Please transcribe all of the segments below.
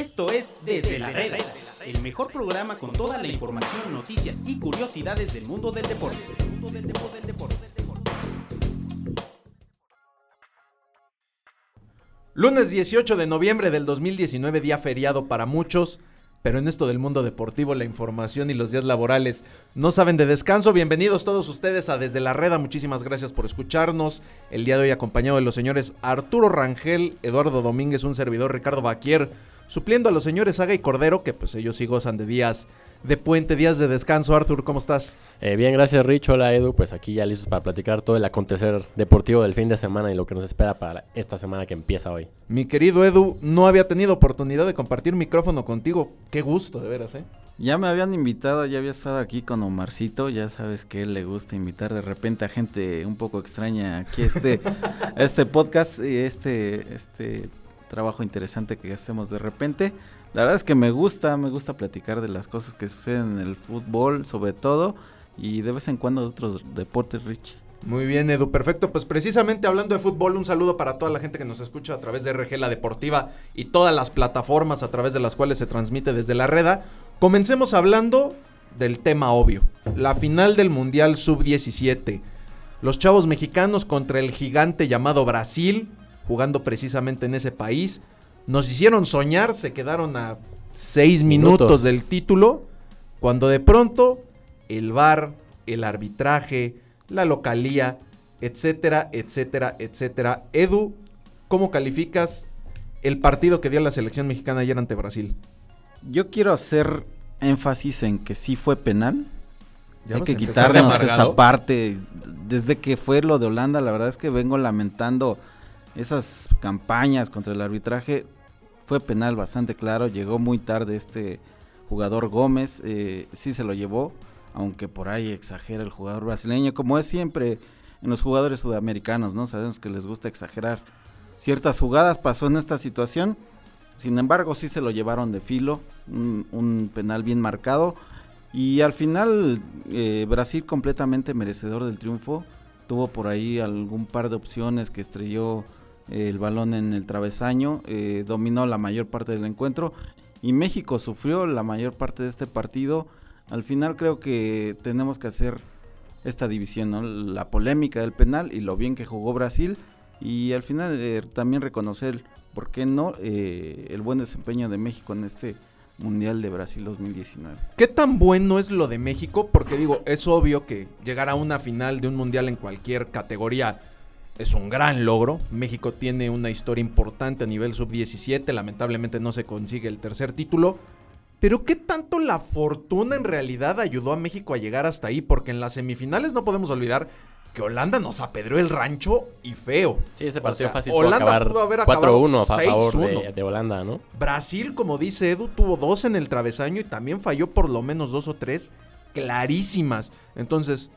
Esto es Desde la Reda, el mejor programa con toda la información, noticias y curiosidades del mundo del deporte. Lunes 18 de noviembre del 2019, día feriado para muchos, pero en esto del mundo deportivo, la información y los días laborales no saben de descanso. Bienvenidos todos ustedes a Desde la Reda, muchísimas gracias por escucharnos. El día de hoy acompañado de los señores Arturo Rangel, Eduardo Domínguez, un servidor Ricardo Baquier, supliendo a los señores Saga y Cordero, que pues ellos sí gozan de días de puente, días de descanso. Arthur, ¿cómo estás? Eh, bien, gracias Rich. Hola Edu, pues aquí ya listos para platicar todo el acontecer deportivo del fin de semana y lo que nos espera para esta semana que empieza hoy. Mi querido Edu, no había tenido oportunidad de compartir micrófono contigo. Qué gusto, de veras, ¿eh? Ya me habían invitado, ya había estado aquí con Omarcito, ya sabes que él le gusta invitar de repente a gente un poco extraña aquí este, este podcast y este, este trabajo interesante que hacemos de repente. La verdad es que me gusta, me gusta platicar de las cosas que suceden en el fútbol, sobre todo, y de vez en cuando de otros deportes, Rich. Muy bien, Edu, perfecto. Pues precisamente hablando de fútbol, un saludo para toda la gente que nos escucha a través de RG La Deportiva y todas las plataformas a través de las cuales se transmite desde la reda. Comencemos hablando del tema obvio, la final del Mundial Sub-17. Los chavos mexicanos contra el gigante llamado Brasil, jugando precisamente en ese país. Nos hicieron soñar, se quedaron a seis minutos, Minutos. del título, cuando de pronto el VAR, el arbitraje, la localía, etcétera, etcétera, etcétera. Edu, ¿cómo calificas el partido que dio la selección mexicana ayer ante Brasil? Yo quiero hacer énfasis en que sí fue penal. Ya Hay que quitarnos esa parte. Desde que fue lo de Holanda, la verdad es que vengo lamentando esas campañas contra el arbitraje. Fue penal bastante claro. Llegó muy tarde este jugador Gómez. eh, sí se lo llevó, aunque por ahí exagera el jugador brasileño, como es siempre en los jugadores sudamericanos, ¿no? Sabemos que les gusta exagerar ciertas jugadas. Pasó en esta situación. Sin embargo, sí se lo llevaron de filo. Un, penal bien marcado. Y al final, eh, Brasil completamente merecedor del triunfo. Tuvo por ahí algún par de opciones que estrelló el balón en el travesaño. eh, dominó la mayor parte del encuentro. Y México sufrió la mayor parte de este partido. Al final creo que tenemos que hacer esta división. La polémica del penal y lo bien que jugó Brasil. Y al final eh, también reconocer, ¿por qué no?, eh, el buen desempeño de México en este Mundial de Brasil 2019. ¿Qué tan bueno es lo de México? Porque digo, es obvio que llegar a una final de un mundial en cualquier categoría es un gran logro. México tiene una historia importante a nivel sub-17, lamentablemente no se consigue el tercer título. Pero ¿qué tanto la fortuna en realidad ayudó a México a llegar hasta ahí? Porque en las semifinales no podemos olvidar que Holanda nos apedreó el rancho y feo. Sí, ese O partido sea, fácil Holanda pudo haber acabado 4-1 a fa- favor 6-1. de, de Holanda, ¿no? Brasil, como dice Edu, tuvo dos en el travesaño y también falló por lo menos dos o tres clarísimas. Entonces,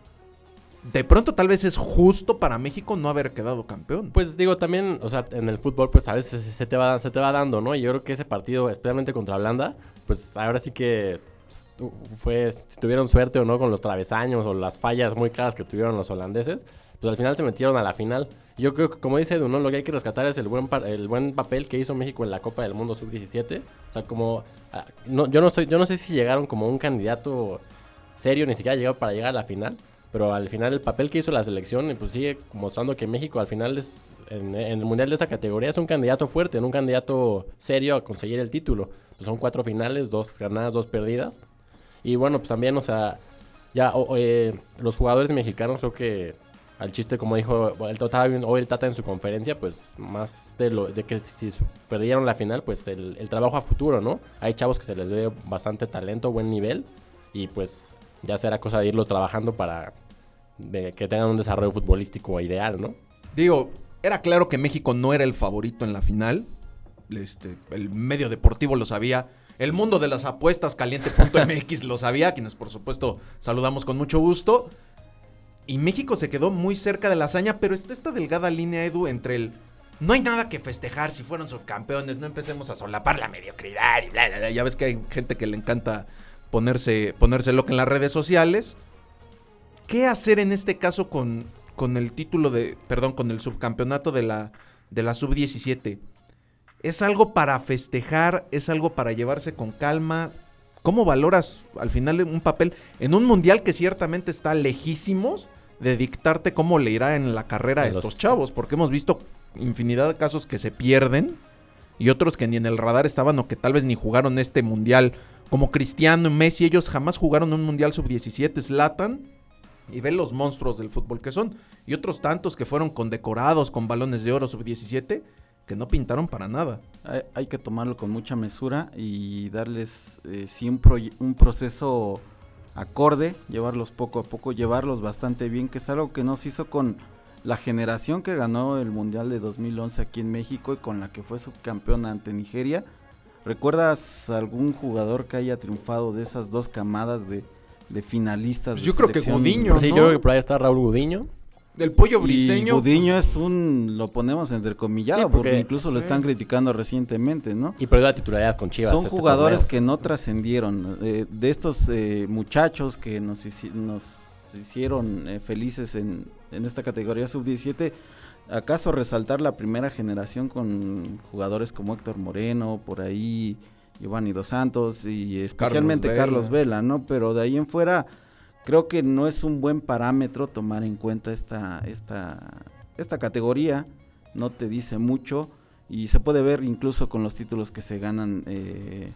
de pronto tal vez es justo para México no haber quedado campeón. Pues digo, también, o sea, en el fútbol, pues a veces se te va, dando, ¿no? Y yo creo que ese partido, especialmente contra Holanda, pues ahora sí que pues, fue, si tuvieron suerte o no con los travesaños o las fallas muy claras que tuvieron los holandeses, pues al final se metieron a la final. Yo creo que, como dice Edu, ¿no? Lo que hay que rescatar es el buen, el buen papel que hizo México en la Copa del Mundo Sub-17. O sea, como... ah, No, yo, no estoy, yo no sé si llegaron como un candidato serio, ni siquiera llegó para llegar a la final. Pero al final el papel que hizo la selección pues sigue mostrando que México al final es en, el mundial de esa categoría es un candidato fuerte, un candidato serio a conseguir el título. Pues son cuatro finales, dos ganadas, dos perdidas. Y bueno, pues también, o sea, ya eh, los jugadores mexicanos creo que al chiste, como dijo el Tata, hoy el Tata en su conferencia, pues más de lo de que si perdieron la final, pues el, el trabajo a futuro, ¿no? Hay chavos que se les ve bastante talento, buen nivel, y pues ya será cosa de irlos trabajando para de que tengan un desarrollo futbolístico ideal, ¿no? Digo, era claro que México no era el favorito en la final. Este, el medio deportivo lo sabía. El mundo de las apuestas caliente.mx lo sabía, quienes por supuesto saludamos con mucho gusto. Y México se quedó muy cerca de la hazaña, pero está esta delgada línea, Edu, entre el... No hay nada que festejar si fueron subcampeones, no empecemos a solapar la mediocridad y bla, bla, bla. Ya ves que hay gente que le encanta ponerse, ponerse loca en las redes sociales. ¿Qué hacer en este caso con, con el título de, perdón, con el subcampeonato de la, de la sub-17? ¿Es algo para festejar? ¿Es algo para llevarse con calma? ¿Cómo valoras al final un papel en un mundial que ciertamente está lejísimos de dictarte cómo le irá en la carrera a los- estos chavos? Porque hemos visto infinidad de casos que se pierden y otros que ni en el radar estaban o que tal vez ni jugaron este mundial. Como Cristiano Messi, ellos jamás jugaron un mundial sub-17, Slatan. Y ven los monstruos del fútbol que son. Y otros tantos que fueron condecorados con balones de oro sub-17 que no pintaron para nada. Hay, que tomarlo con mucha mesura y darles eh, un, un proceso acorde, llevarlos poco a poco, llevarlos bastante bien, que es algo que nos hizo con la generación que ganó el Mundial de 2011 aquí en México y con la que fue subcampeona ante Nigeria. ¿Recuerdas algún jugador que haya triunfado de esas dos camadas de, de finalistas? Pues de yo creo que? Gudiño, Sí, ¿no? yo creo que por ahí está Raúl Gudiño. Del pollo Y briseño. Gudiño pues, es un, lo ponemos entrecomillado, Sí, porque, porque- incluso lo sí. están criticando recientemente, ¿no? Y perdió la titularidad con Chivas. Son este jugadores que no trascendieron. eh, de estos eh, muchachos que nos hicieron eh, felices en, en esta categoría sub-17, ¿acaso resaltar la primera generación con jugadores como Héctor Moreno, por ahí Giovanni Dos Santos y especialmente Vela. Carlos Vela, ¿no? Pero de ahí en fuera creo que no es un buen parámetro tomar en cuenta esta, esta, esta categoría, no te dice mucho y se puede ver incluso con los títulos que se ganan. eh,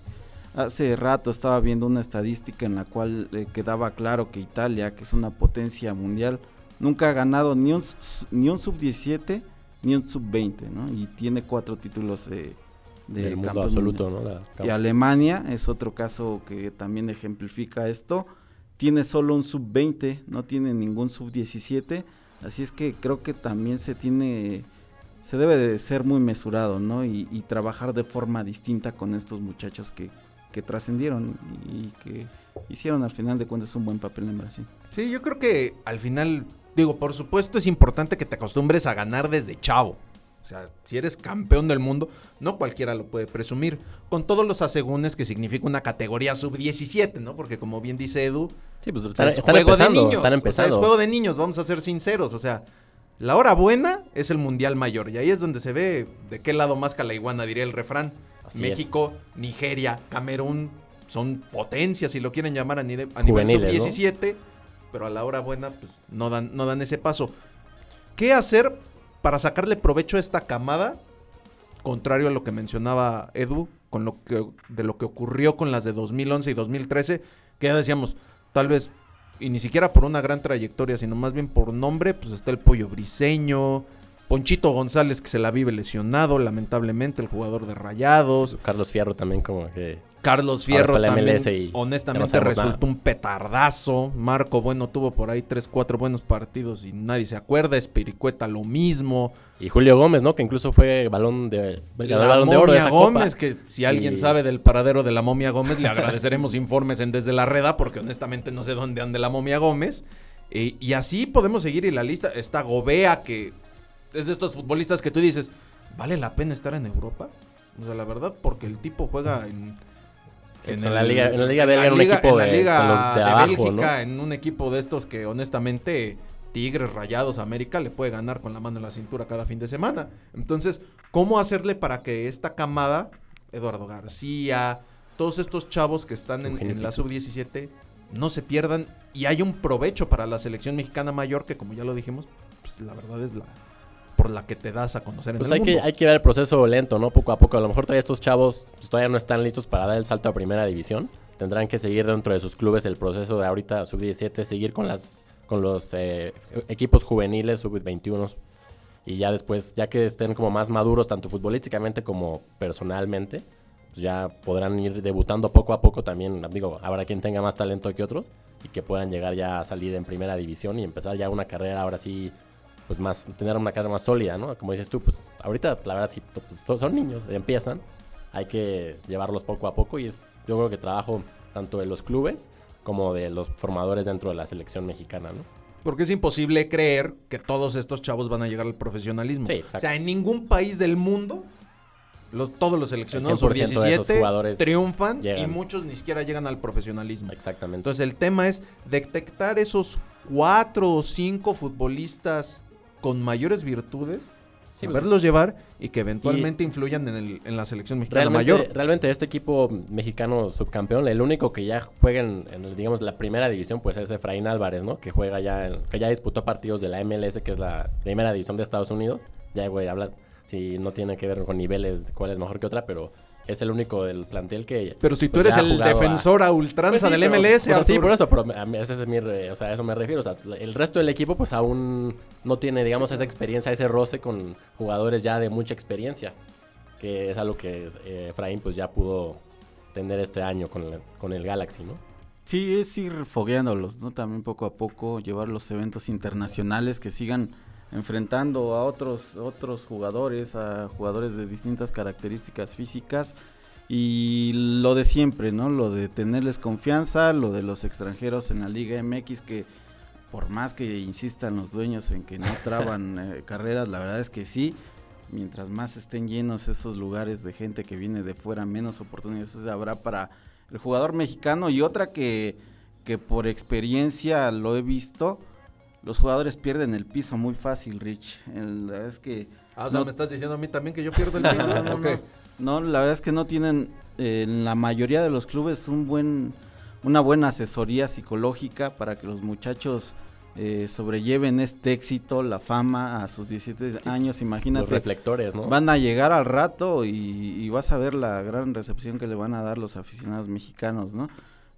hace rato estaba viendo una estadística en la cual eh, quedaba claro que Italia, que es una potencia mundial, nunca ha ganado ni un, ni un sub-17 ni un sub-20, ¿no? Y tiene cuatro títulos de, de del mundo absoluto. ¿no? La- Y Alemania es otro caso que también ejemplifica esto. Tiene solo un sub-20, no tiene ningún sub-17. Así es que creo que también se tiene, se debe de ser muy mesurado, ¿no? Y, y trabajar de forma distinta con estos muchachos que, que trascendieron y que hicieron al final de cuentas un buen papel en Brasil. Sí, yo creo que al final, digo, por supuesto es importante que te acostumbres a ganar desde chavo. O sea, si eres campeón del mundo, no cualquiera lo puede presumir. Con todos los asegúnes que significa una categoría sub-17, ¿no? Porque como bien dice Edu, Sí, pues están, es están juego empezando. de niños. Están o sea, empezando. es juego de niños, vamos a ser sinceros. O sea, la hora buena es el mundial mayor. Y ahí es donde se ve de qué lado más la iguana, diría el refrán. Así México, Nigeria, Camerún son potencias, si lo quieren llamar a, nivel Juveniles, ¿no? sub-17, pero a la hora buena pues, no, dan, no dan ese paso. ¿Qué hacer para sacarle provecho a esta camada? Contrario a lo que mencionaba Edu, con lo que, de lo que ocurrió con las de 2011 y 2013, que ya decíamos, tal vez, y ni siquiera por una gran trayectoria, sino más bien por nombre, pues está el Pollo Briseño, Ponchito González que se la vive lesionado, lamentablemente, el jugador de Rayados. Carlos Fierro también como que... Carlos Fierro también, y no honestamente resultó un petardazo. Marco Bueno tuvo por ahí tres, cuatro buenos partidos y nadie se acuerda. Espiricueta lo mismo. Y Julio Gómez, ¿no? Que incluso fue balón de... ganó el La balón de oro de momia esa Gómez, copa. que si alguien Y- sabe del paradero de la momia Gómez, le agradeceremos informes en Desde la Reda, porque honestamente no sé dónde ande la momia Gómez. Eh, y así podemos seguir y la lista. Está Gobea, que es de estos futbolistas que tú dices, ¿vale la pena estar en Europa? O sea, la verdad, porque el tipo juega en... En la liga- en la liga belga, en un equipo en la de- liga con los de de abajo, Bélgica, en un equipo de estos que honestamente Tigres, Rayados, América le puede ganar con la mano en la cintura cada fin de semana. Entonces, ¿cómo hacerle para que esta camada, Eduardo García, todos estos chavos que están en, en la Pizzo. sub-17, no se pierdan y hay un provecho para la selección mexicana mayor que, como ya lo dijimos, pues la verdad es la por la que te das a conocer en Pues el hay que, mundo. hay que ver el proceso lento, ¿no? Poco a poco. A lo mejor todavía estos chavos pues, todavía no están listos para dar el salto a primera división. Tendrán que seguir dentro de sus clubes el proceso de ahorita sub-17, seguir con las con los eh, equipos juveniles, sub-21. Y ya después, ya que estén como más maduros, tanto futbolísticamente como personalmente, pues ya podrán ir debutando poco a poco también. Digo, habrá quien tenga más talento que otros y que puedan llegar ya a salir en primera división y empezar ya una carrera ahora sí pues más, tener una carrera más sólida, ¿no? Como dices tú, pues ahorita la verdad sí, pues, son, niños, empiezan, hay que llevarlos poco a poco y es yo creo que trabajo tanto de los clubes como de los formadores dentro de la selección mexicana, ¿no? Porque es imposible creer que todos estos chavos van a llegar al profesionalismo. Sí, o sea, en ningún país del mundo los- todos los seleccionados El 100% de esos 17 jugadores triunfan y muchos ni siquiera llegan al profesionalismo. Exactamente. Entonces el tema es detectar esos cuatro o cinco futbolistas con mayores virtudes, Sí, pues, saberlos llevar y que eventualmente influyan en, el- en la selección mexicana Realmente, mayor. realmente este equipo mexicano subcampeón, el único que ya juega en, digamos, la primera división, pues es Efraín Álvarez, ¿no? Que juega ya, en- que ya disputó partidos de la MLS, que es la primera división de Estados Unidos. Ya, güey, habla, si no tiene que ver con niveles, cuál es mejor que otra, pero es el único del plantel que... Pero si tú pues, eres ya ha el a- defensor a ultranza Pues sí, del pero, MLS, o sea, sí, por eso, pero a mí ese es mi, re- o sea, a eso me refiero. O sea, el resto del equipo, pues aún no tiene, digamos, esa experiencia, ese roce con jugadores ya de mucha experiencia. Que es algo que eh, Efraín, pues ya pudo tener este año con el, con el Galaxy, ¿no? Sí, es ir fogueándolos, ¿no? También poco a poco llevar los eventos internacionales que sigan enfrentando a otros, otros jugadores, a jugadores de distintas características físicas y lo de siempre, ¿no? Lo de tenerles confianza, lo de los extranjeros en la Liga MX que por más que insistan los dueños en que no traban eh, carreras, la verdad es que sí. Mientras más estén llenos esos lugares de gente que viene de fuera, menos oportunidades habrá para el jugador mexicano. Y otra que, que por experiencia lo he visto, los jugadores pierden el piso muy fácil, Rich. El- la verdad es que Ah, o sea, no- me estás diciendo a mí también que yo pierdo el piso. no, la verdad es que no tienen eh, en la mayoría de los clubes un buen, una buena asesoría psicológica para que los muchachos eh, sobrelleven este éxito, la fama a sus 17 años. Los Imagínate, reflectores, ¿no? van a llegar al rato y, y vas a ver la gran recepción que le van a dar los aficionados mexicanos, ¿no?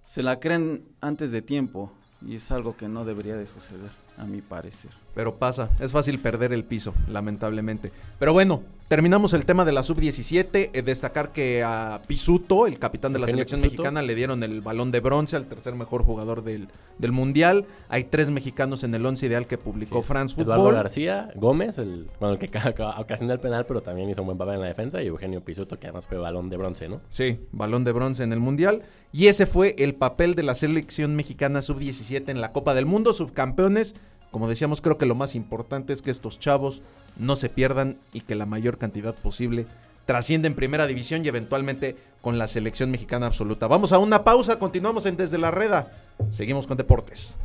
Se la creen antes de tiempo y es algo que no debería de suceder, a mi parecer. Pero pasa, es fácil perder el piso, lamentablemente. Pero bueno, terminamos el tema de la sub-17. eh, destacar que a Pisuto, el capitán de la selección Pisuto. mexicana, le dieron el balón de bronce al tercer mejor jugador del, del Mundial. Hay tres mexicanos en el once ideal que publicó es France Eduardo Football. García Gómez, el, bueno, el que ca- ca- ocasionó el penal, pero también hizo un buen papel en la defensa. Y Eugenio Pisuto, que además fue balón de bronce, ¿no? Sí, balón de bronce en el Mundial. Y ese fue el papel de la selección mexicana sub-17 en la Copa del Mundo, subcampeones. Como decíamos, creo que lo más importante es que estos chavos no se pierdan y que la mayor cantidad posible trascienda en primera división y eventualmente con la selección mexicana absoluta. Vamos a una pausa, continuamos en Desde la Reda. Seguimos con deportes.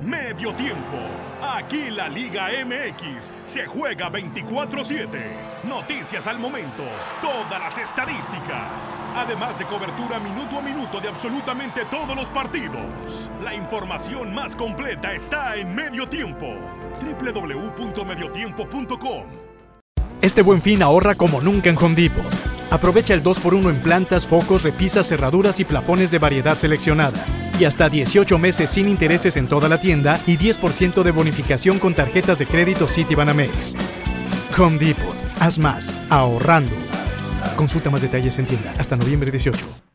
Medio tiempo. Aquí la Liga MX se juega 24-7. Noticias al momento. Todas las estadísticas. Además de cobertura minuto a minuto de absolutamente todos los partidos. La información más completa está en Medio Tiempo. www.mediotiempo.com Este buen fin ahorra como nunca en Home Depot. Aprovecha el 2x1 en plantas, focos, repisas, cerraduras y plafones de variedad seleccionada. Y hasta 18 meses sin intereses en toda la tienda y 10% de bonificación con tarjetas de crédito Citibanamex. Home Depot. Haz más. Ahorrando. Consulta más detalles en tienda hasta noviembre 18.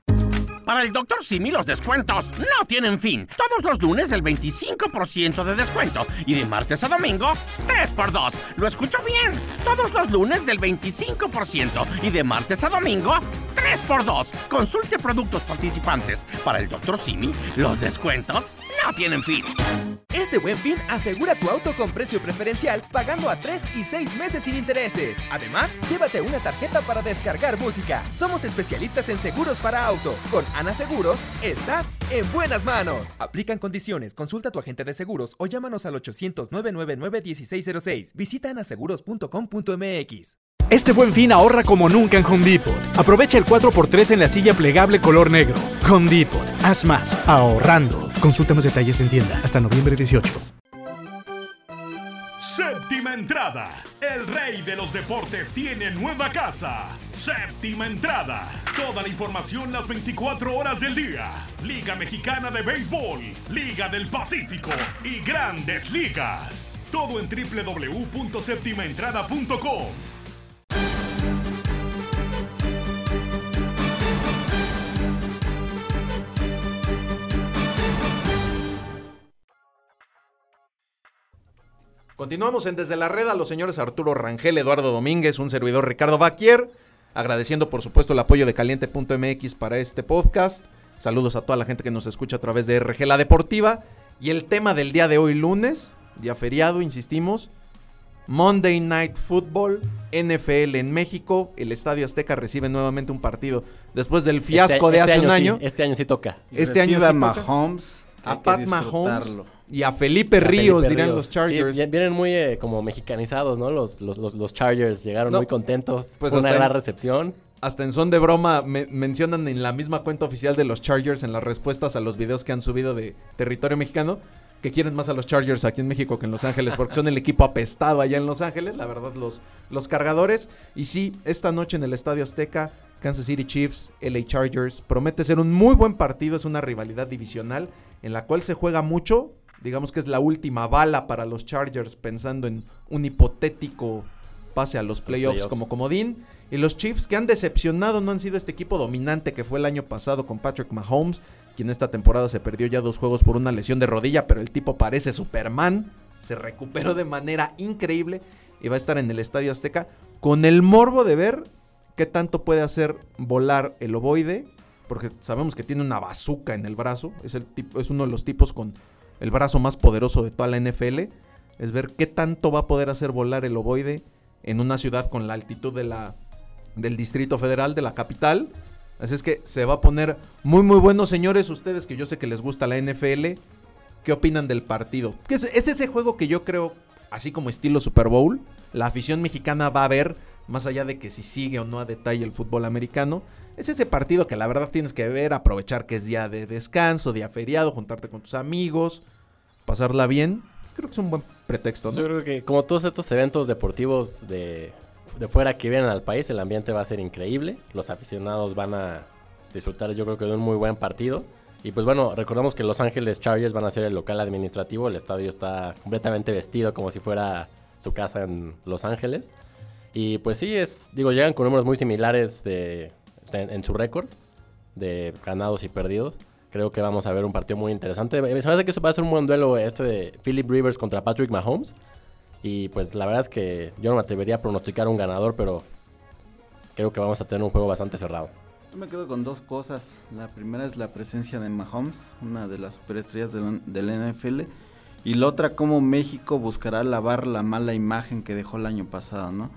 Para el Dr. Simi los descuentos no tienen fin. Todos los lunes del 25% de descuento y de martes a domingo 3x2. ¿Lo escucho bien? Todos los lunes del 25% y de martes a domingo 3x2. Consulte productos participantes. Para el Dr. Simi los descuentos no tienen fin. Este buen fin asegura tu auto con precio preferencial pagando a 3 y 6 meses sin intereses. Además, llévate una tarjeta para descargar música. Somos especialistas en seguros para auto. Con Ana Seguros, estás en buenas manos. Aplican condiciones. Consulta a tu agente de seguros o llámanos al 800-999-1606. Visita anaseguros.com.mx. Este buen fin ahorra como nunca en Home Depot. Aprovecha el 4x3 en la silla plegable color negro. Home. Haz más. Ahorrando. Consulta más detalles en tienda hasta noviembre 18. Séptima entrada. El rey de los deportes tiene nueva casa. Séptima entrada. Toda la información las 24 horas del día. Liga Mexicana de Béisbol, Liga del Pacífico y Grandes Ligas. Todo en www.septimaentrada.com. Continuamos en Desde la Red a los señores Arturo Rangel, Eduardo Domínguez, un servidor Ricardo Baquier. Agradeciendo por supuesto el apoyo de caliente.mx para este podcast. Saludos a toda la gente que nos escucha a través de RG La Deportiva. Y el tema del día de hoy lunes, día feriado, insistimos. Monday Night Football NFL en México. El Estadio Azteca recibe nuevamente un partido después del fiasco Este- de este hace un sí, año. este año sí toca. Este año recibe a sí toca. Mahomes. hay a Pat Mahomes. Y a Felipe A Ríos, Felipe dirán Ríos. los Chargers. vi- vienen muy eh, como mexicanizados, ¿no? Los, los, los, los Chargers llegaron No, muy contentos. pues una gran en- recepción. Hasta en son de broma me- mencionan en la misma cuenta oficial de los Chargers en las respuestas a los videos que han subido de territorio mexicano que quieren más a los Chargers aquí en México que en Los Ángeles porque son el equipo apestado allá en Los Ángeles, la verdad los, los cargadores. Y sí, esta noche en el Estadio Azteca, Kansas City Chiefs, LA Chargers, promete ser un muy buen partido, es una rivalidad divisional en la cual se juega mucho, digamos que es la última bala para los Chargers pensando en un hipotético pase a los playoffs, playoffs. como comodín. Y los Chiefs que han decepcionado no han sido este equipo dominante que fue el año pasado con Patrick Mahomes, quien esta temporada se perdió ya dos juegos por una lesión de rodilla, pero el tipo parece Superman, se recuperó de manera increíble y va a estar en el Estadio Azteca con el morbo de ver qué tanto puede hacer volar el ovoide, porque sabemos que tiene una bazuca en el brazo, es, el tipo, es uno de los tipos con el brazo más poderoso de toda la NFL, es ver qué tanto va a poder hacer volar el ovoide en una ciudad con la altitud de la, del Distrito Federal, de la capital. Así es que se va a poner muy muy bueno, señores, ustedes que yo sé que les gusta la NFL, ¿qué opinan del partido? Es, es ese juego que yo creo, así como estilo Super Bowl, la afición mexicana va a ver, más allá de que si sigue o no a detalle el fútbol americano, es ese partido que la verdad tienes que ver, aprovechar que es día de descanso, día feriado, juntarte con tus amigos, pasarla bien. Creo que es un buen pretexto, ¿no? Yo creo que como todos estos eventos deportivos de, de fuera que vienen al país, el ambiente va a ser increíble. Los aficionados van a disfrutar yo creo que de un muy buen partido. Y pues bueno, recordemos que Los Ángeles Chargers van a ser el local administrativo. El estadio está completamente vestido como si fuera su casa en Los Ángeles. Y pues sí, es, digo, llegan con números muy similares de, en, su récord de ganados y perdidos. Creo que vamos a ver un partido muy interesante. Me parece que eso va a ser un buen duelo este de Philip Rivers contra Patrick Mahomes. Y pues la verdad es que yo no me atrevería a pronosticar un ganador, pero creo que vamos a tener un juego bastante cerrado. Yo me quedo con dos cosas. La primera es la presencia de Mahomes, una de las superestrellas del, del NFL. Y la otra, cómo México buscará lavar la mala imagen que dejó el año pasado, ¿no?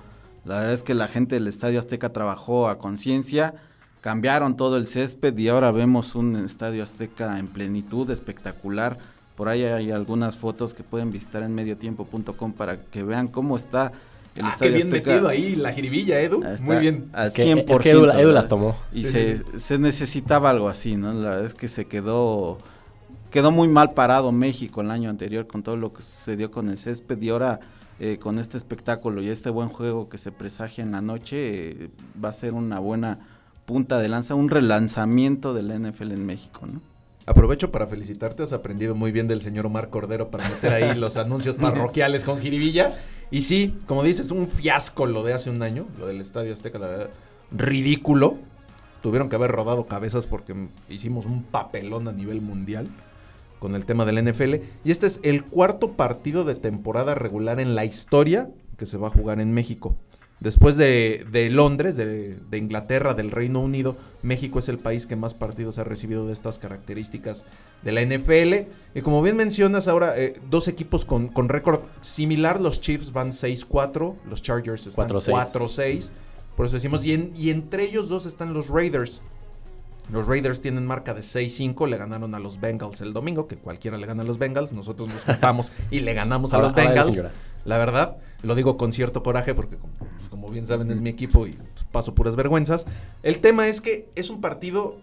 La verdad es que la gente del Estadio Azteca trabajó a conciencia, cambiaron todo el césped y ahora vemos un Estadio Azteca en plenitud, espectacular. Por ahí hay algunas fotos que pueden visitar en mediotiempo.com para que vean cómo está el Ah, qué Estadio bien Azteca. metido ahí la jiribilla, Edu. Está Muy bien. Al Es que, 100%. es que Edu, Edu las tomó. Y Sí, se, sí, se necesitaba algo así, ¿no? La verdad es que se quedó quedó muy mal parado México el año anterior con todo lo que sucedió con el césped y ahora eh, con este espectáculo y este buen juego que se presagia en la noche eh, va a ser una buena punta de lanza, un relanzamiento del NFL en México, ¿no? Aprovecho para felicitarte, has aprendido muy bien del señor Omar Cordero para meter ahí los anuncios parroquiales con jiribilla. Y sí, como dices, un fiasco lo de hace un año, lo del Estadio Azteca, la verdad, ridículo. Tuvieron que haber rodado cabezas porque hicimos un papelón a nivel mundial con el tema del NFL. Y este es el cuarto partido de temporada regular en la historia que se va a jugar en México. Después de, de Londres, de, de Inglaterra, del Reino Unido, México es el país que más partidos ha recibido de estas características de la NFL. Y como bien mencionas ahora, eh, dos equipos con, con récord similar, los Chiefs van 6-4, los Chargers están 4-6. 4-6. Por eso decimos, y, en- y entre ellos dos están los Raiders. Los Raiders tienen marca de 6-5, le ganaron a los Bengals el domingo, que cualquiera le gana a los Bengals, nosotros nos juntamos y le ganamos a los Bengals. La verdad, lo digo con cierto coraje porque como, pues, como bien saben es mi equipo y pues, paso puras vergüenzas. El tema es que es un partido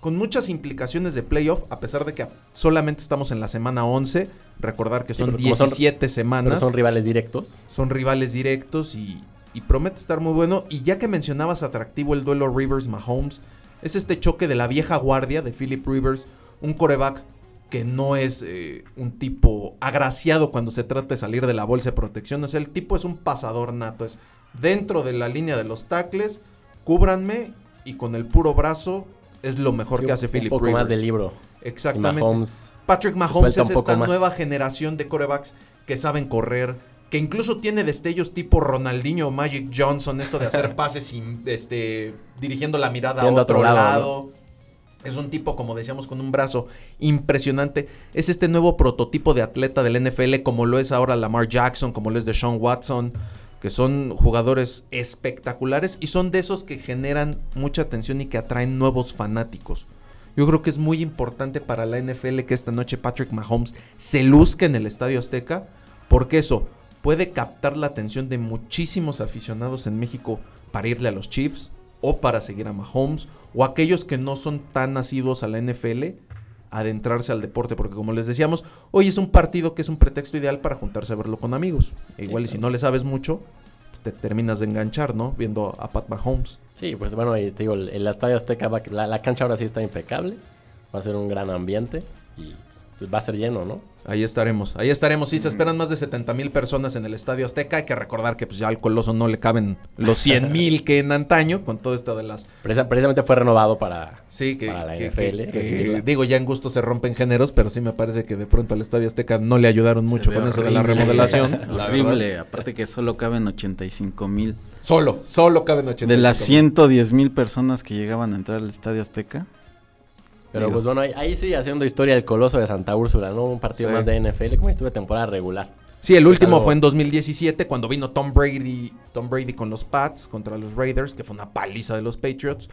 con muchas implicaciones de playoff, a pesar de que solamente estamos en la semana 11. Recordar que Sí, son pero son- 17 Pero semanas son rivales directos. son rivales directos y, y promete estar muy bueno. Y ya que mencionabas atractivo el duelo Rivers-Mahomes, es este choque de la vieja guardia de Philip Rivers, un coreback que no es eh, un tipo agraciado cuando se trata de salir de la bolsa de protección. O sea, el tipo es un pasador nato. Es dentro de la línea de los tackles, cúbranme y con el puro brazo es lo mejor Sí, que hace un Philip poco Rivers. más de libro. Exactamente. Mahomes. Patrick Mahomes es esta más. nueva generación de corebacks que saben correr, que incluso tiene destellos tipo Ronaldinho o Magic Johnson, esto de hacer pases sin, este, dirigiendo la mirada a Viendo a otro, otro lado, lado. Es un tipo, como decíamos, con un brazo impresionante. Es este nuevo prototipo de atleta del NFL, como lo es ahora Lamar Jackson, como lo es Deshaun Watson. que son jugadores espectaculares y son de esos que generan mucha atención y que atraen nuevos fanáticos. Yo creo que es muy importante para la NFL que esta noche Patrick Mahomes se luzca en el Estadio Azteca, porque eso puede captar la atención de muchísimos aficionados en México para irle a los Chiefs o para seguir a Mahomes o aquellos que no son tan nacidos a la NFL adentrarse al deporte, porque como les decíamos, hoy es un partido que es un pretexto ideal para juntarse a verlo con amigos. E igual y si no le sabes mucho, pues te terminas de enganchar, ¿no? Viendo a Pat Mahomes. Sí, pues bueno, y te digo, el, el Estadio Azteca, va- la, la cancha ahora sí está impecable, va a ser un gran ambiente y pues, va a ser lleno, ¿no? Ahí estaremos, ahí estaremos. Sí, se esperan más de 70 mil personas en el Estadio Azteca. Hay que recordar que pues ya al Coloso no le caben los 100 mil que en antaño, con todo esto de las... Precisa- precisamente fue renovado para, Sí, que, para la que- NFL. que- que- recibirla. digo, ya en gusto se rompen géneros, pero sí me parece que de pronto al Estadio Azteca no le ayudaron mucho con eso de la remodelación. la horrible. verdad. Aparte que solo caben 85 mil. Solo, solo caben 80. De las 110 mil personas que llegaban a entrar al Estadio Azteca. Pero Digo. pues bueno, ahí, ahí sigue haciendo historia el Coloso de Santa Úrsula, ¿no? Un partido Sí. más de NFL, como si estuve temporada regular. Sí, el último algo- fue en 2017 cuando vino Tom Brady, Tom Brady con los Pats contra los Raiders, que fue una paliza de los Patriots.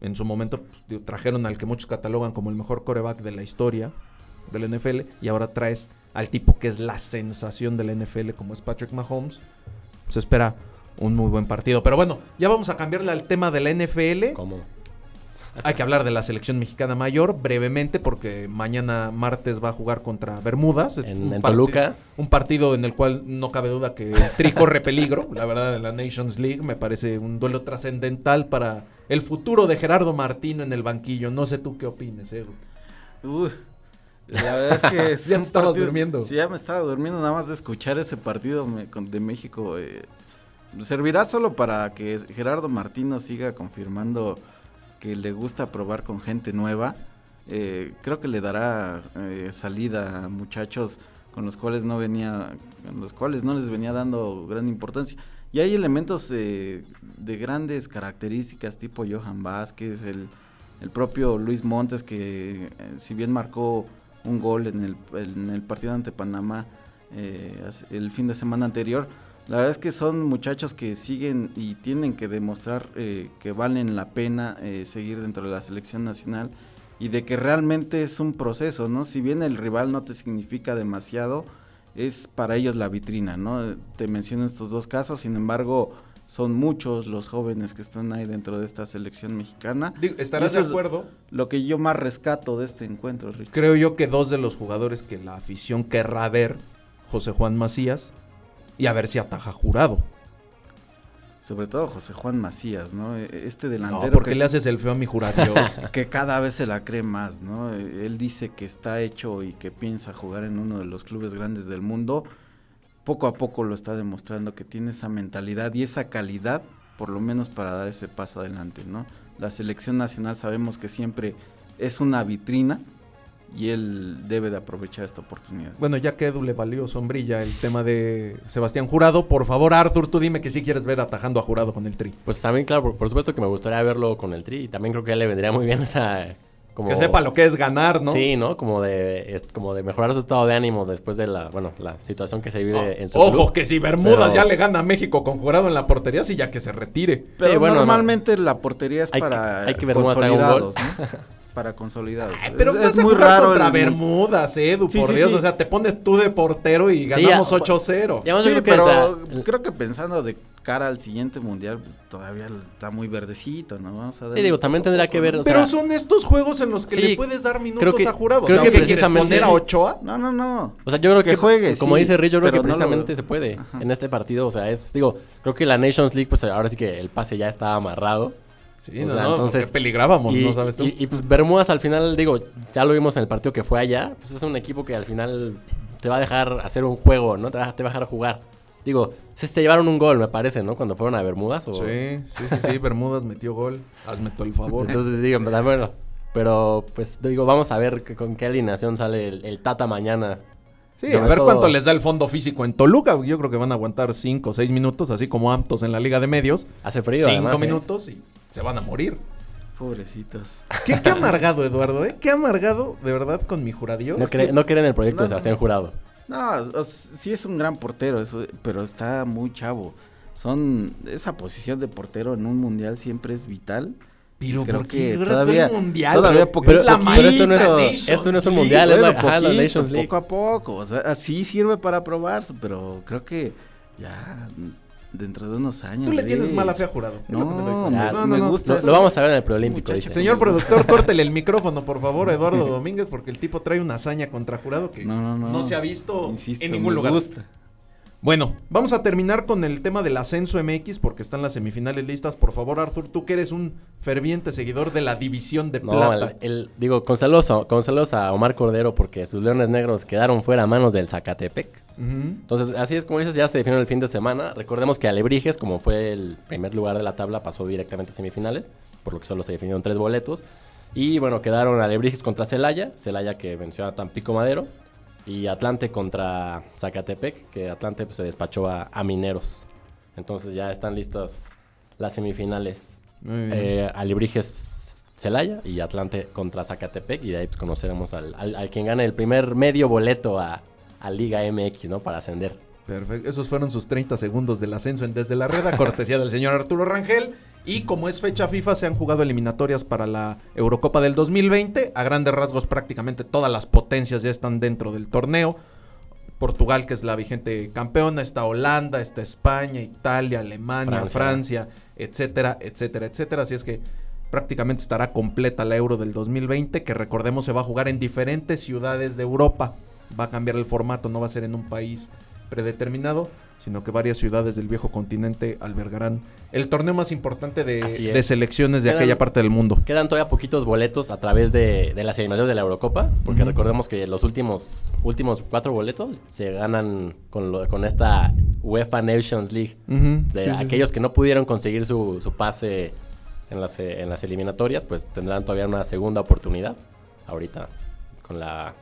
En su momento pues, trajeron al que muchos catalogan como el mejor coreback de la historia del NFL y ahora traes al tipo que es la sensación de la NFL como es Patrick Mahomes. Se espera un muy buen partido. Pero bueno, ya vamos a cambiarle al tema de la NFL. ¿Cómo? Hay que hablar de la selección mexicana mayor brevemente porque mañana martes va a jugar contra Bermudas. Es En- un en Toluca. Un partido en el cual no cabe duda que el Tri corre peligro. La verdad, en la Nations League me parece un duelo trascendental para el futuro de Gerardo Martino en el banquillo. No sé tú qué opines, eh. Uy, la verdad es que es Ya estabas partido- durmiendo. Sí, ya me estaba durmiendo nada más de escuchar ese partido me- con- de México. eh, servirá solo para que Gerardo Martino siga confirmando que le gusta probar con gente nueva. Eh, creo que le dará eh, salida a muchachos con los cuales no venía, con los cuales no les venía dando gran importancia. Y hay elementos eh, de grandes características tipo Johan Vázquez, el, el propio Luis Montes que si bien marcó un gol en el, en el partido ante Panamá el fin de semana anterior, la verdad es que son muchachos que siguen y tienen que demostrar eh, que valen la pena eh, seguir dentro de la selección nacional y de que realmente es un proceso, ¿no? Si bien el rival no te significa demasiado, es para ellos la vitrina, ¿no? Te menciono estos dos casos, sin embargo, son muchos los jóvenes que están ahí dentro de esta selección mexicana. Digo, ¿Estarás de acuerdo? Lo que yo más rescato de este encuentro, Rick. Creo yo que dos de los jugadores que la afición querrá ver, José Juan Macías y a ver si ataja jurado. Sobre todo José Juan Macías, ¿no? E- Este delantero No, que, le haces el feo a mi jurado. que cada vez se la cree más, ¿no? Eh, Él dice que está hecho y que piensa jugar en uno de los clubes grandes del mundo. Poco a poco lo está demostrando que tiene esa mentalidad y esa calidad, por lo menos para dar ese paso adelante, ¿no? La selección nacional sabemos que siempre es una vitrina y él debe de aprovechar esta oportunidad. Bueno, ya que Edu le valió sombrilla el tema de Sebastián Jurado, por favor, Arthur, tú dime que sí quieres ver atajando a Jurado con el tri. Pues también, claro, por, por supuesto que me gustaría verlo con el Tri y también creo que a él le vendría muy bien esa... Como, Que sepa lo que es ganar, ¿no? Sí, ¿no? Como de, es- como de mejorar su estado de ánimo después de la, bueno, la situación que se vive en su Ojo, club. que si Bermudas Pero- ya le gana a México con Jurado en la portería, sí, ya que se retire. Pero bueno, normalmente la portería es Hay que- para hay que Bermudas haga un gol. consolidados, ¿no? para consolidados. Pero es, vas es a muy jugar raro contra el- Bermudas, Edu, Sí, por sí, Dios. sí. O sea, te pones tú de portero y ganamos o- 8-0. Ya más Sí, yo creo que, pero el- creo que pensando de cara al siguiente mundial todavía está muy verdecito, ¿no? Vamos a Sí, digo, también a tendrá poco, que ver, o Pero sea, son estos juegos en los que sí, le puedes dar minutos creo que- a Jurado. creo o sea, que ¿qué quieres precisamente poner a. Ochoa? No, no, no. O sea, yo creo Que que, juegue, como sí, dice Rich, yo creo que pero no lo- precisamente se puede Ajá. en este partido. O sea, es, digo, creo que la Nations League, pues ahora sí que el pase ya está amarrado. Sí, O no, sea, no, entonces- peligrábamos, y, ¿no sabes tú? y- y, pues Bermudas al final, digo, ya lo vimos en el partido que fue allá, pues es un equipo que al final te va a dejar hacer un juego, ¿no? Te va, te va a dejar jugar. Digo, se, se llevaron un gol, me parece, ¿no? Cuando fueron a Bermudas. O... Sí, sí, sí, sí, Bermudas metió gol. Hazme todo el favor. Entonces digo, bueno, pero pues digo, vamos a ver que- con qué alineación sale el, el Tata mañana. Sí, Sobre a ver todo- cuánto les da el fondo físico en Toluca. Yo creo que van a aguantar 5 o 6 minutos, así como Amptos en la Liga de Medios. Hace frío, 5 además, ¿eh? minutos y se van a morir. Pobrecitos. Qué, qué amargado, Eduardo, ¿eh? Qué amargado, de verdad, con mi juradío. No, cree- no creen en el proyecto No, de Sebastián Jurado. No, o- sí es un gran portero, eso, pero está muy chavo. son esa posición de portero en un mundial siempre es vital. Pero Creo ¿por que todavía- mundial, todavía pero, poquito- es la pero esto no es- esto no es un mundial, es League. la- ajá, la poquito, Nations League. poco a poco, o sea, así sirve para probar, pero creo que ya dentro de unos años. Tú le tienes Rich. mala fe a jurado. es lo que me doy No, no, no, me no. gusta Lo, eso. lo vamos a ver en el preolímpico, dice. Señor productor, córtele el micrófono, por favor, Eduardo Domínguez, porque el tipo trae una hazaña contra jurado que No, no, no. se ha visto Insisto, en ningún me lugar. gusta. Bueno, vamos a terminar con el tema del ascenso MX porque están las semifinales listas. Por favor, Arthur, tú que eres un ferviente seguidor de la división de No, plata. el, el- digo, con saludos, a, Omar Cordero porque sus Leones Negros quedaron fuera a manos del Zacatepec. Entonces, así es como dices, ya se definió el fin de semana. Recordemos que Alebrijes, como fue el primer lugar de la tabla, pasó directamente a semifinales, por lo que solo se definieron tres boletos. Y bueno, quedaron Alebrijes contra Celaya, Celaya que venció a Tampico Madero, y Atlante contra Zacatepec, que Atlante pues, se despachó a, a Mineros. Entonces ya están listas las semifinales. Eh, Alebrijes Celaya y Atlante contra Zacatepec, y de ahí pues, conoceremos al, al- al quien gane el primer medio boleto a, a Liga MX, ¿no? Para ascender. Perfecto. Esos fueron sus 30 segundos del ascenso en Desde la Reda, cortesía del señor Arturo Rangel. Y como es fecha FIFA, se han jugado eliminatorias para la Eurocopa del 2020. A grandes rasgos, prácticamente todas las potencias ya están dentro del torneo. Portugal, que es la vigente campeona, está Holanda, está España, Italia, Alemania, Francia. Francia, etcétera, etcétera, etcétera. Así es que prácticamente estará completa la Euro del 2020, que recordemos se va a jugar en diferentes ciudades de Europa. Va a cambiar el formato, no va a ser en un país predeterminado, sino que varias ciudades del viejo continente albergarán el torneo más importante de, selecciones de Quedan- aquella parte del mundo. Quedan todavía poquitos boletos a través de, de las eliminatorias de la Eurocopa, porque recordemos que los últimos, últimos cuatro boletos se ganan con, lo- con esta UEFA Nations League. De sí, sí, sí. aquellos que no pudieron conseguir su, su pase en las, en las eliminatorias, pues tendrán todavía una segunda oportunidad ahorita con la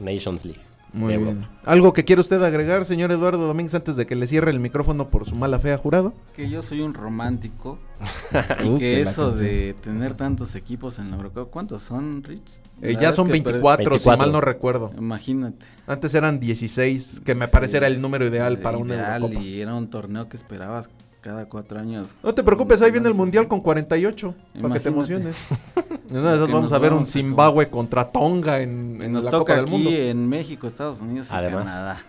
Nations League. Muy bien. Europa. ¿Algo que quiere usted agregar, señor Eduardo Domínguez, antes de que le cierre el micrófono por su mala fe a jurado? Que yo soy un romántico. y Uh, que eso de tener tantos equipos en la Eurocopa, ¿cuántos son, Rich? Eh, ya son es que 24, si 24. mal no recuerdo. Imagínate. Antes eran 16, que me parece era el número ideal para una ideal, Eurocopa. Y era un torneo que esperabas cada cuatro años. No te preocupes, ahí viene el Mundial con 48, para que te Imagínate. emociones. En una de esas vamos a ver un Zimbabue contra Tonga en, en Nos la toca Copa del aquí Mundo. en México, Estados Unidos y Además. Canadá.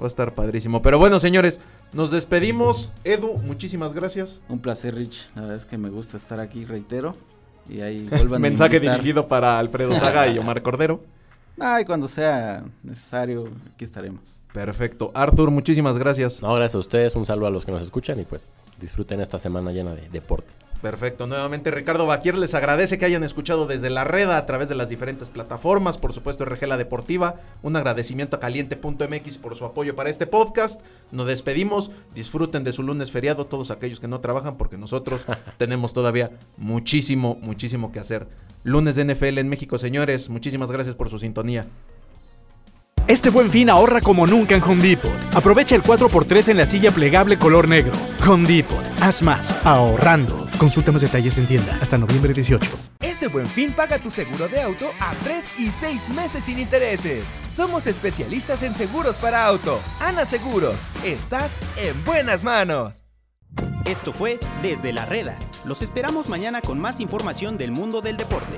Va a estar padrísimo. Pero bueno, señores, nos despedimos. Edu, muchísimas gracias. Un placer, Rich. La verdad es que me gusta estar aquí, reitero. Y ahí vuelvan Mensaje dirigido para Alfredo Saga y Omar Cordero. Ay, cuando sea necesario, aquí estaremos. Perfecto. Arthur, muchísimas gracias. No, gracias a ustedes, un saludo a los que nos escuchan y pues disfruten esta semana llena de deporte. Perfecto. Nuevamente Ricardo Baquier les agradece que hayan escuchado desde la red a través de las diferentes plataformas, por supuesto RG La Deportiva. Un agradecimiento a caliente.mx por su apoyo para este podcast. Nos despedimos. Disfruten de su lunes feriado todos aquellos que no trabajan porque nosotros tenemos todavía muchísimo, muchísimo que hacer. Lunes de NFL en México, señores. Muchísimas gracias por su sintonía. Este buen fin ahorra como nunca en Home Depot. Aprovecha el 4x3 en la silla plegable color negro. Home Depot. Haz más ahorrando. Consulta más detalles en tienda hasta noviembre 18. Este buen fin paga tu seguro de auto a 3 y 6 meses sin intereses. Somos especialistas en seguros para auto. Ana Seguros, estás en buenas manos. Esto fue Desde la Reda. Los esperamos mañana con más información del mundo del deporte.